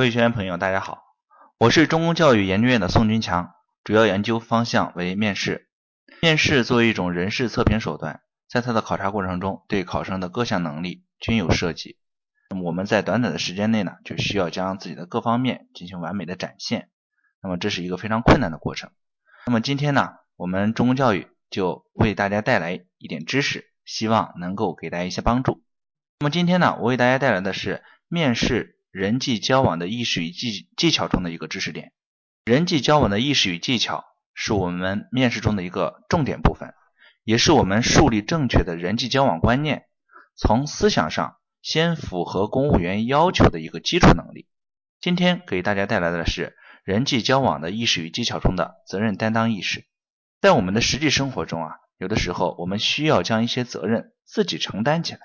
各位学员朋友，大家好，我是中公教育研究院的宋军强，主要研究方向为面试。面试作为一种人事测评手段，在它的考察过程中，对考生的各项能力均有涉及。那么我们在短短的时间内呢，就需要将自己的各方面进行完美的展现。那么这是一个非常困难的过程。那么今天呢，我们中公教育就为大家带来一点知识，希望能够给大家一些帮助。那么今天呢，我为大家带来的是面试人际交往的意识与技技巧中的一个知识点。人际交往的意识与技巧是我们面试中的一个重点部分，也是我们树立正确的人际交往观念，从思想上先符合公务员要求的一个基础能力。今天给大家带来的是人际交往的意识与技巧中的责任担当意识。在我们的实际生活中啊，有的时候我们需要将一些责任自己承担起来。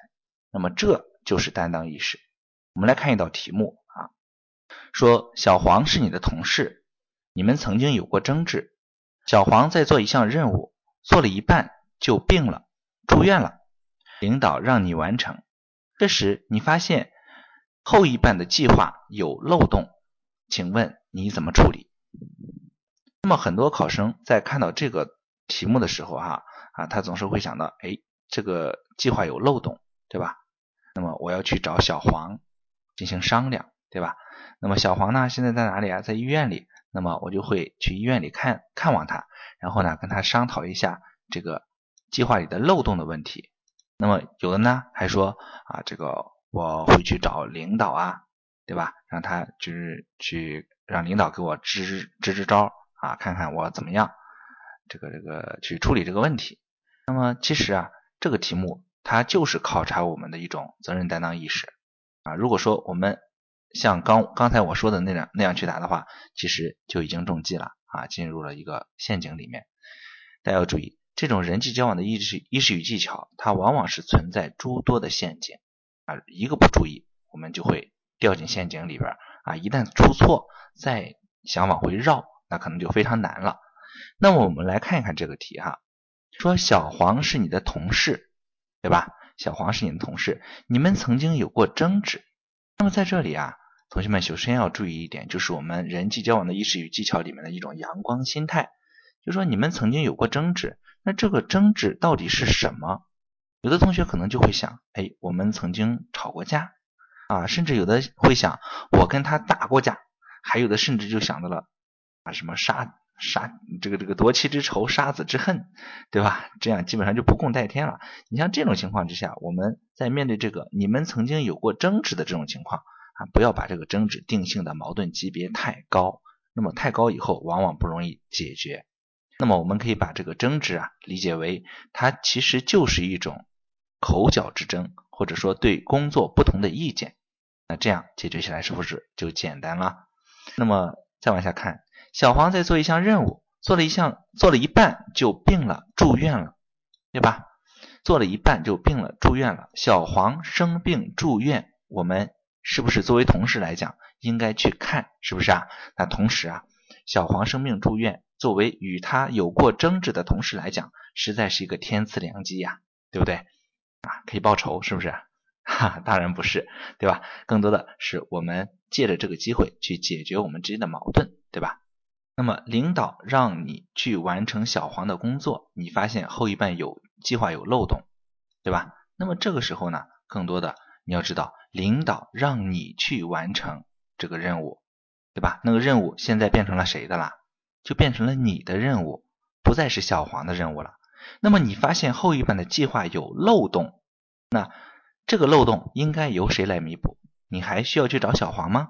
那么这就是担当意识。我们来看一道题目啊，说小黄是你的同事，你们曾经有过争执。小黄在做一项任务，做了一半就病了，住院了。领导让你完成，这时你发现后一半的计划有漏洞，请问你怎么处理？那么很多考生在看到这个题目的时候，哈啊，他总是会想到，哎，这个计划有漏洞，对吧？那么我要去找小黄进行商量，对吧？那么小黄呢，现在在哪里啊？在医院里。那么我就会去医院里看看望他，然后呢跟他商讨一下这个计划里的漏洞的问题。那么有的呢还说啊，这个我会去找领导啊，对吧？让他就是去让领导给我支支支招啊，看看我怎么样，这个这个去处理这个问题。那么其实啊，这个题目。它就是考察我们的一种责任担当意识啊。如果说我们像刚刚才我说的那样那样去答的话，其实就已经中计了啊，进入了一个陷阱里面。大家要注意，这种人际交往的意识意识与技巧，它往往是存在诸多的陷阱啊，一个不注意，我们就会掉进陷阱里边啊。一旦出错，再想往回绕，那可能就非常难了。那么我们来看一看这个题哈，说小黄是你的同事。对吧？小黄是你的同事，你们曾经有过争执。那么在这里啊，同学们首先要注意一点，就是我们人际交往的意识与技巧里面的一种阳光心态。就说你们曾经有过争执，那这个争执到底是什么？有的同学可能就会想，哎，我们曾经吵过架啊，甚至有的会想，我跟他打过架，还有的甚至就想到了啊，什么杀。杀这个这个夺妻之仇，杀子之恨，对吧？这样基本上就不共戴天了。你像这种情况之下，我们在面对这个你们曾经有过争执的这种情况啊，不要把这个争执定性的矛盾级别太高。那么太高以后，往往不容易解决。那么我们可以把这个争执啊理解为，它其实就是一种口角之争，或者说对工作不同的意见。那这样解决起来是不是就简单了？那么再往下看。小黄在做一项任务，做了一项，做了一半就病了，住院了，对吧？做了一半就病了，住院了。小黄生病住院，我们是不是作为同事来讲，应该去看，是不是啊？那同时啊，小黄生病住院，作为与他有过争执的同事来讲，实在是一个天赐良机呀，对不对？啊，可以报仇，是不是？哈，当然不是，对吧？更多的是我们借着这个机会去解决我们之间的矛盾，对吧？那么领导让你去完成小黄的工作，你发现后一半有计划有漏洞，对吧？那么这个时候呢，更多的你要知道，领导让你去完成这个任务，对吧？那个任务现在变成了谁的啦？就变成了你的任务，不再是小黄的任务了。那么你发现后一半的计划有漏洞，那这个漏洞应该由谁来弥补？你还需要去找小黄吗？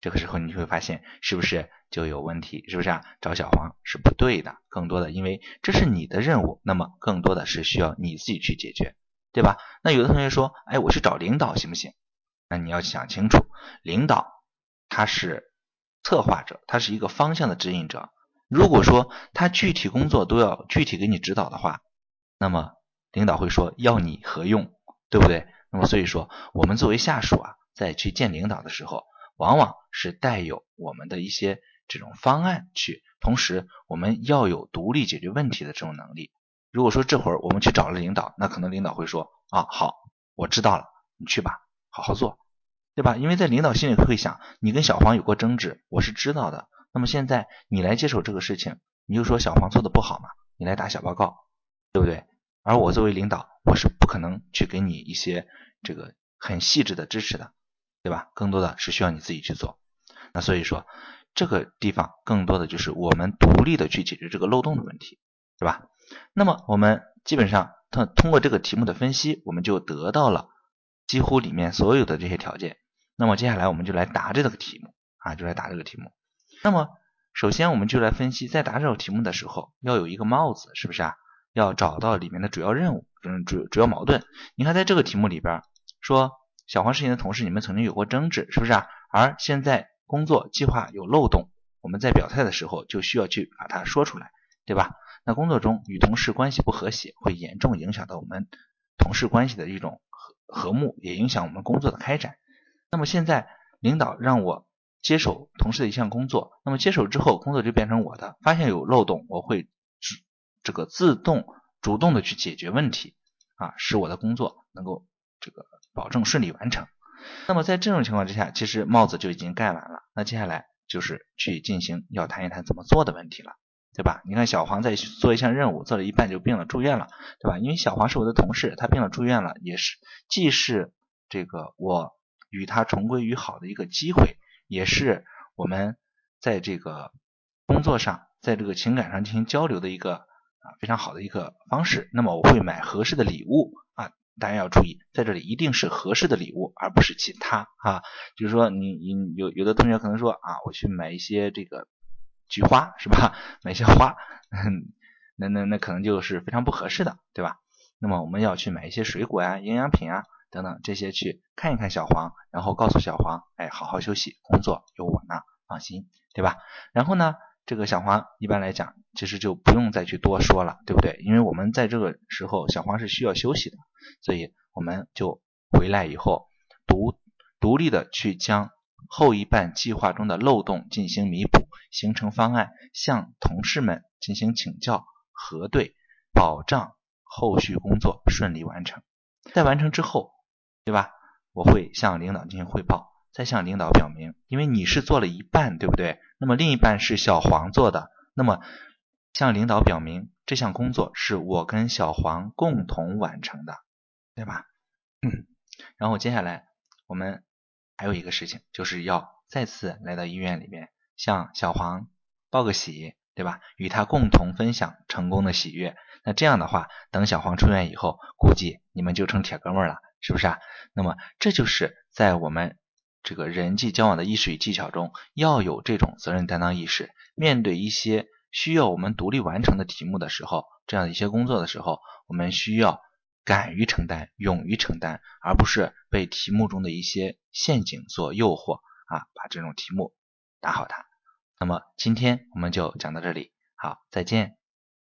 这个时候你会发现是不是就有问题？是不是啊？找小黄是不对的。更多的，因为这是你的任务，那么更多的是需要你自己去解决，对吧？那有的同学说，哎，我去找领导行不行？那你要想清楚，领导他是策划者，他是一个方向的指引者。如果说他具体工作都要具体给你指导的话，那么领导会说要你何用？对不对？那么所以说，我们作为下属啊，在去见领导的时候。往往是带有我们的一些这种方案去，同时我们要有独立解决问题的这种能力。如果说这会儿我们去找了领导，那可能领导会说啊，好，我知道了，你去吧，好好做，对吧？因为在领导心里会想，你跟小黄有过争执，我是知道的。那么现在你来接手这个事情，你就说小黄做的不好嘛，你来打小报告，对不对？而我作为领导，我是不可能去给你一些这个很细致的支持的，对吧？更多的是需要你自己去做。那所以说，这个地方更多的就是我们独立的去解决这个漏洞的问题，对吧？那么我们基本上通通过这个题目的分析，我们就得到了几乎里面所有的这些条件。那么接下来我们就来答这个题目啊，就来答这个题目。那么首先我们就来分析，在答这道题目的时候，要有一个帽子，是不是啊？要找到里面的主要任务，嗯，主主要矛盾。你看在这个题目里边说，小黄事情的同事，你们曾经有过争执，是不是啊？而现在工作计划有漏洞，我们在表态的时候就需要去把它说出来，对吧？那工作中与同事关系不和谐，会严重影响到我们同事关系的一种和和睦，也影响我们工作的开展。那么现在领导让我接手同事的一项工作，那么接手之后工作就变成我的，发现有漏洞，我会自这个自动主动的去解决问题啊，使我的工作能够这个保证顺利完成。那么在这种情况之下，其实帽子就已经盖完了。那接下来就是去进行要谈一谈怎么做的问题了，对吧？你看小黄在做一项任务，做了一半就病了住院了，对吧？因为小黄是我的同事，他病了住院了，也是既是这个我与他重归于好的一个机会，也是我们在这个工作上，在这个情感上进行交流的一个啊非常好的一个方式。那么我会买合适的礼物。大家要注意，在这里一定是合适的礼物，而不是其他啊。就是说，你你有有的同学可能说啊，我去买一些这个菊花是吧？买一些花，那那那可能就是非常不合适的，对吧？那么我们要去买一些水果呀、营养品啊等等这些去看一看小黄，然后告诉小黄，哎，好好休息，工作有我呢，放心，对吧？然后呢？这个小黄一般来讲，其实就不用再去多说了，对不对？因为我们在这个时候，小黄是需要休息的，所以我们就回来以后，独独立的去将后一半计划中的漏洞进行弥补，形成方案，向同事们进行请教核对，保障后续工作顺利完成。在完成之后，对吧？我会向领导进行汇报。再向领导表明，因为你是做了一半，对不对？那么另一半是小黄做的，那么向领导表明这项工作是我跟小黄共同完成的，对吧？嗯。然后接下来我们还有一个事情，就是要再次来到医院里面向小黄报个喜，对吧？与他共同分享成功的喜悦。那这样的话，等小黄出院以后，估计你们就成铁哥们儿了，是不是啊？那么这就是在我们。这个人际交往的意识与技巧中，要有这种责任担当意识。面对一些需要我们独立完成的题目的时候，这样一些工作的时候，我们需要敢于承担、勇于承担，而不是被题目中的一些陷阱所诱惑啊！把这种题目打好它。那么今天我们就讲到这里，好，再见。